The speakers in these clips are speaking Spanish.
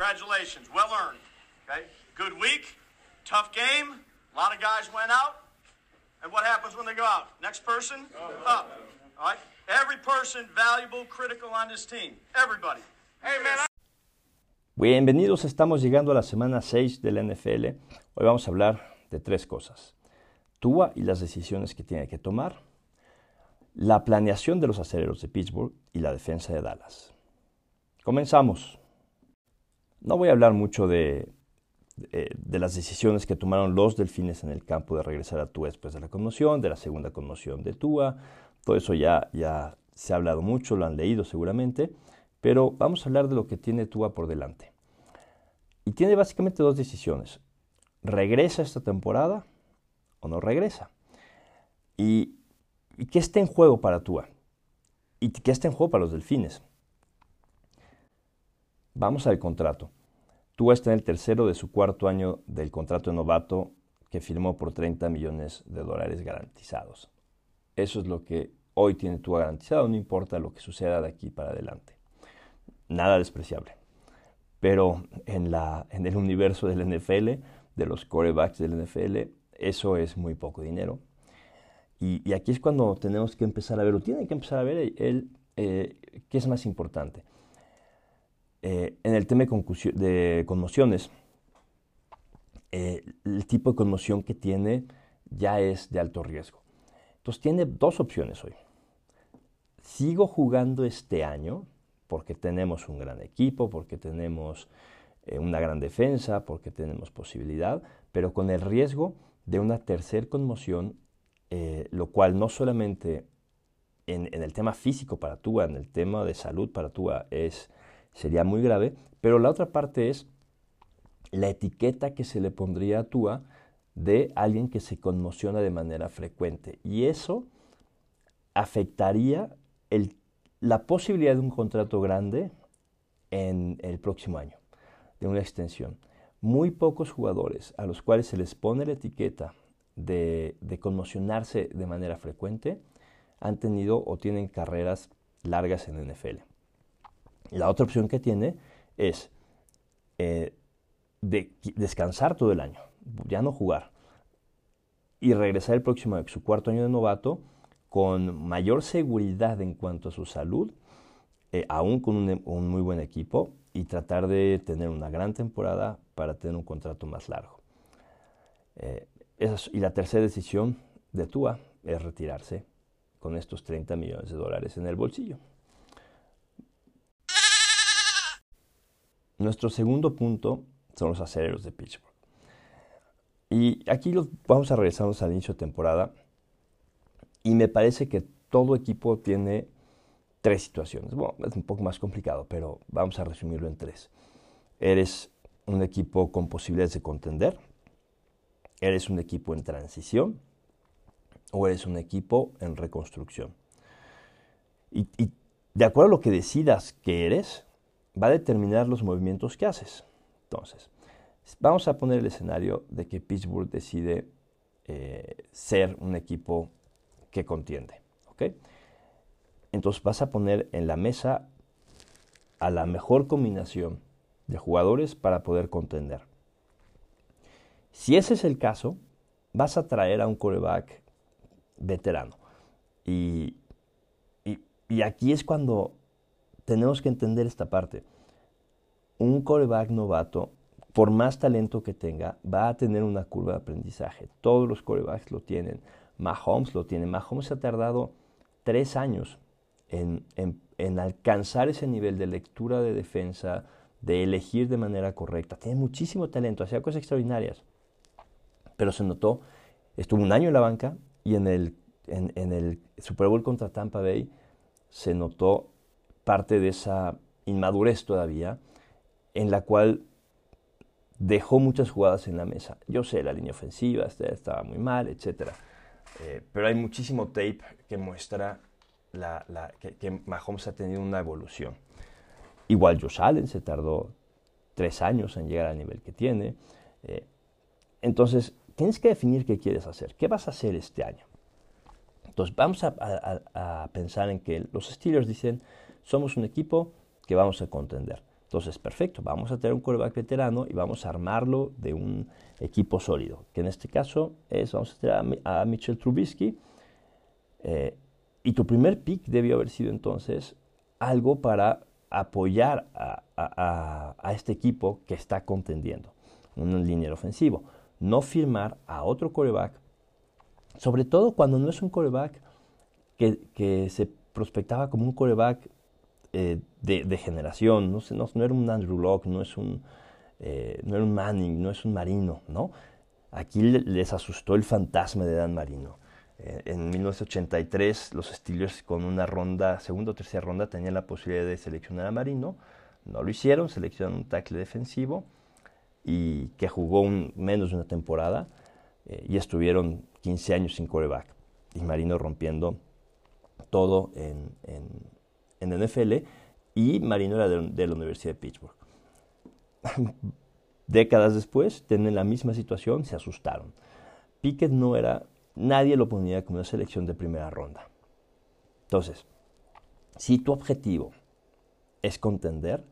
Congratulations, well earned. Okay, good week, tough game. A lot of guys went out. And what happens when they go out? Next person up. All right. Every person valuable, critical on this team. Everybody. Hey man. Bienvenidos, estamos llegando a la semana 6 del NFL. Hoy vamos a hablar de tres cosas. Tua y las decisiones que tiene que tomar, la planeación de los aceleros de Pittsburgh y la defensa de Dallas. Comenzamos. No voy a hablar mucho de, de, las decisiones que tomaron los delfines en el campo de regresar a Tua después de la conmoción, de la segunda conmoción de Tua. Todo eso ya, ya se ha hablado mucho, lo han leído seguramente, pero vamos a hablar de lo que tiene Tua por delante. Y tiene básicamente dos decisiones. ¿Regresa esta temporada o no regresa? ¿Y, y qué está en juego para Tua? ¿Y qué está en juego para los delfines? Vamos al contrato. Tua está en el tercero de su cuarto año del contrato de novato que firmó por 30 millones de dólares garantizados. Eso es lo que hoy tiene Tua garantizado, no importa lo que suceda de aquí para adelante. Nada despreciable. Pero en, el universo del NFL, de los corebacks del NFL, eso es muy poco dinero. Y, aquí es cuando tenemos que empezar a ver, o tienen que empezar a ver el, eh, qué es más importante. Eh, en el tema de, conmociones, eh, el tipo de conmoción que tiene ya es de alto riesgo. Entonces tiene dos opciones hoy. Sigo jugando este año porque tenemos un gran equipo, porque tenemos una gran defensa, porque tenemos posibilidad, pero con el riesgo de una tercera conmoción, eh, lo cual no solamente en, el tema físico para Tua, en el tema de salud para Tua es, sería muy grave, pero la otra parte es la etiqueta que se le pondría a Tua de alguien que se conmociona de manera frecuente. Y eso afectaría la posibilidad de un contrato grande en el próximo año, de una extensión muy pocos jugadores a los cuales se les pone la etiqueta de, conmocionarse de manera frecuente han tenido o tienen carreras largas en NFL. La otra opción que tiene es eh, descansar todo el año, ya no jugar, y regresar el próximo su cuarto año de novato con mayor seguridad en cuanto a su salud, eh, aún con un muy buen equipo, y tratar de tener una gran temporada para tener un contrato más largo. Eh, y la tercera decisión de Tua es retirarse con estos 30 millones de dólares en el bolsillo. Nuestro segundo punto son los aceleros de Pittsburgh. Y aquí vamos a regresarnos al inicio de temporada. Y me parece que todo equipo tiene tres situaciones. Bueno, es un poco más complicado, pero vamos a resumirlo en tres. Eres un equipo con posibilidades de contender, eres un equipo en transición o eres un equipo en reconstrucción. Y, de acuerdo a lo que decidas que eres, va a determinar los movimientos que haces. Entonces, vamos a poner el escenario de que Pittsburgh decide eh, ser un equipo que contiende. entonces vas a poner en la mesa a la mejor combinación de jugadores para poder contender. Si ese es el caso, vas a traer a un coreback veterano. Y, y, aquí es cuando tenemos que entender esta parte. Un coreback novato, por más talento que tenga, va a tener una curva de aprendizaje. Todos los corebacks lo tienen. Mahomes lo tiene. Mahomes ha tardado tres años en, alcanzar ese nivel de lectura de defensa, de elegir de manera correcta. Tiene muchísimo talento, hacía cosas extraordinarias. Pero se notó, estuvo un año en la banca y en, el Super Bowl contra Tampa Bay se notó parte de esa inmadurez todavía, en la cual dejó muchas jugadas en la mesa. Yo sé, la línea ofensiva estaba muy mal, etc. Eh, pero hay muchísimo tape que muestra que, Mahomes ha tenido una evolución. Igual Josh Allen se tardó tres años en llegar al nivel que tiene. Eh, entonces, tienes que definir qué quieres hacer. ¿Qué vas a hacer este año? Entonces, vamos a, pensar en que los Steelers dicen, somos un equipo que vamos a contender. Entonces, perfecto, vamos a tener un quarterback veterano y vamos a armarlo de un equipo sólido, que en este caso es, vamos a tener a, Mitchell Trubisky, eh, y tu primer pick debió haber sido entonces algo para apoyar a, este equipo que está contendiendo, un línea ofensivo. No firmar a otro coreback, sobre todo cuando no es un coreback que, se prospectaba como un coreback eh, de, generación, no, no, era un Andrew Locke, no, es un, eh, no era un Manning, no es un Marino, ¿no? Aquí les asustó el fantasma de Dan Marino. Eh, en 1983 los Steelers con una ronda, segunda o tercera ronda, tenían la posibilidad de seleccionar a Marino. No lo hicieron, seleccionaron un tackle defensivo y que jugó menos de una temporada y estuvieron 15 años sin coreback. Y Marino rompiendo todo en, NFL y Marino era de, la Universidad de Pittsburgh. Décadas después, tienen la misma situación, se asustaron. Pickett no era nadie lo ponía como una selección de primera ronda. Entonces, si tu objetivo es contender,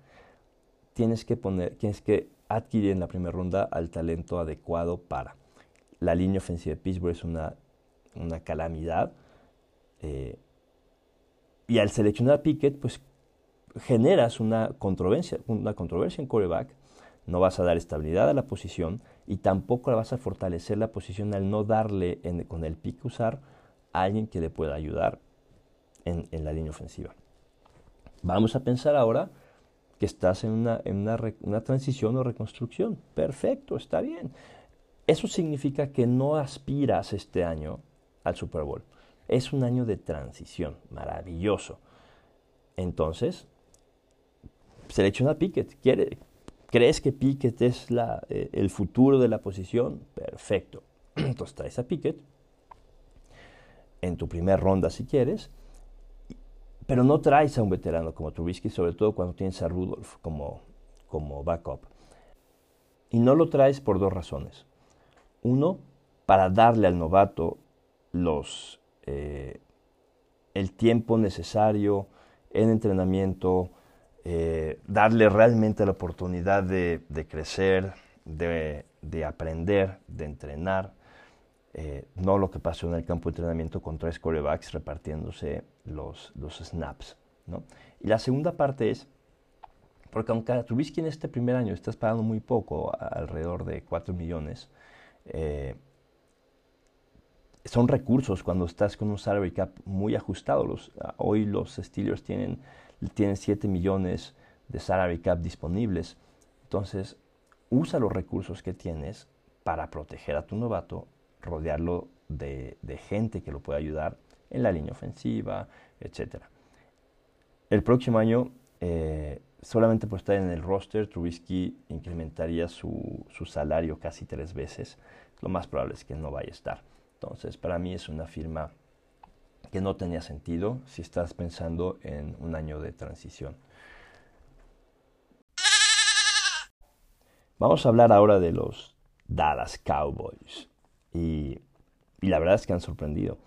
tienes que, poner, tienes que adquirir en la primera ronda al talento adecuado para. La línea ofensiva de Pittsburgh es una, una calamidad. Eh, y al seleccionar a Pickett, pues generas una controversia, una controversia en coreback. No vas a dar estabilidad a la posición y tampoco vas a fortalecer la posición al no darle con el pick usar a alguien que le pueda ayudar en, la línea ofensiva. Vamos a pensar ahora que estás en, una, una, transición o reconstrucción. Perfecto, está bien. Eso significa que no aspiras este año al Super Bowl. Es un año de transición, maravilloso. Entonces, selecciona a Pickett. ¿Crees que Pickett es eh, el futuro de la posición? Perfecto. Entonces traes a Pickett en tu primera ronda si quieres, pero no traes a un veterano como Trubisky, sobre todo cuando tienes a Rudolph como, como backup. Y no lo traes por dos razones. Uno, para darle al novato los, eh, el tiempo necesario en entrenamiento, eh, darle realmente la oportunidad de, crecer, de, aprender, de entrenar. Eh, no lo que pasó en el campo de entrenamiento con tres corebacks repartiéndose los, los snaps. Y la segunda parte es, porque aunque Trubisky en este primer año estás pagando muy poco, alrededor de 4 millones, eh, son recursos cuando estás con un salary cap muy ajustado. Los, hoy los Steelers tienen tienen 7 millones de salary cap disponibles. Entonces, usa los recursos que tienes para proteger a tu novato, rodearlo de, gente que lo pueda ayudar en la línea ofensiva, etc. El próximo año, eh, solamente por estar en el roster, Trubisky incrementaría su, su, salario casi tres veces. Lo más probable es que no vaya a estar. Entonces, para mí es una firma que no tenía sentido si estás pensando en un año de transición. Vamos a hablar ahora de los Dallas Cowboys. Y, la verdad es que han sorprendido.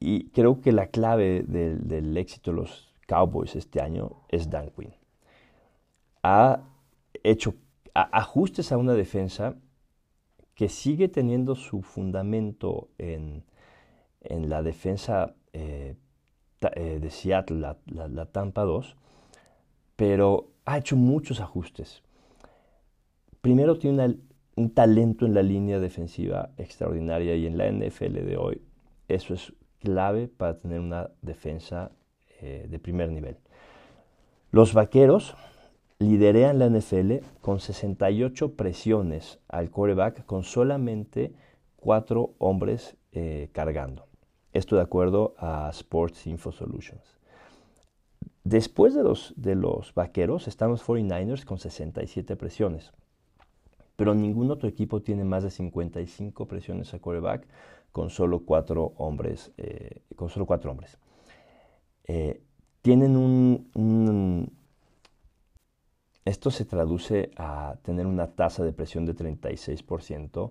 Y creo que la clave del, éxito de los Cowboys este año es Dan Quinn. Ha hecho ajustes a una defensa que sigue teniendo su fundamento en, en la defensa eh, eh, de Seattle, la, Tampa 2, pero ha hecho muchos ajustes. Primero tiene un talento en la línea defensiva extraordinaria y en la NFL de hoy eso es clave para tener una defensa eh, de primer nivel. Los vaqueros liderean la NFL con 68 presiones al coreback con solamente cuatro hombres cargando. Esto de acuerdo a Sports Info Solutions. Después de los, de los vaqueros están los 49ers con 67 presiones. Pero ningún otro equipo tiene más de 55 presiones a quarterback con solo cuatro hombres. Eh, con solo cuatro hombres. Eh, tienen un, Esto se traduce a tener una tasa de presión de 36%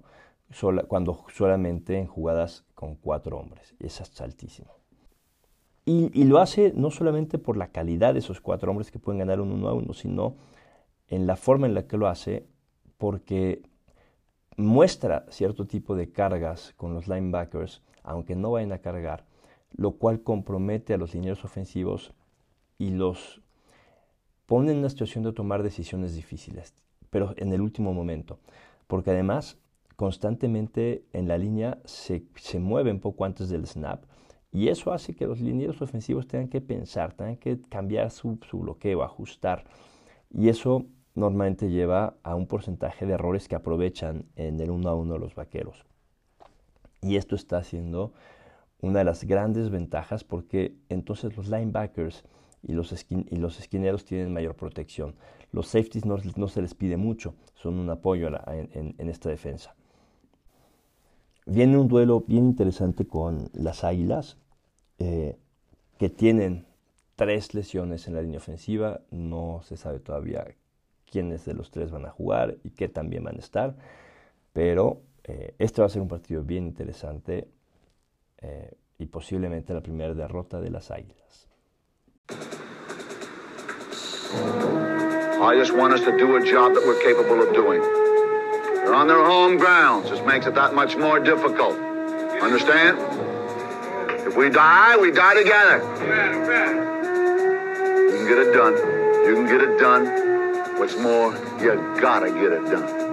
cuando solamente en jugadas con cuatro hombres. Es altísimo. Y, lo hace no solamente por la calidad de esos cuatro hombres que pueden ganar un uno a uno, sino en la forma en la que lo hace, porque muestra cierto tipo de cargas con los linebackers, aunque no vayan a cargar, lo cual compromete a los lineros ofensivos y los pone en una situación de tomar decisiones difíciles, pero en el último momento, porque además constantemente en la línea se, se mueve un poco antes del snap y eso hace que los linieros ofensivos tengan que pensar, tengan que cambiar su, su bloqueo, ajustar. Y eso normalmente lleva a un porcentaje de errores que aprovechan en el uno a uno los vaqueros. Y esto está siendo una de las grandes ventajas porque entonces los linebackers y los, y los esquineros tienen mayor protección. Los safeties no, no, se les pide mucho, son un apoyo en, en, esta defensa. Viene un duelo bien interesante con las Águilas, eh, que tienen tres lesiones en la línea ofensiva. No se sabe todavía quiénes de los tres van a jugar y qué también van a estar. Pero eh, este va a ser un partido bien interesante eh, y posiblemente la primera derrota de las Águilas. I just want us to do a job that we're capable of doing. They're on their home grounds. This makes it that much more difficult. Understand? If we die, we die together. You can get it done. You can get it done. What's more, you gotta get it done.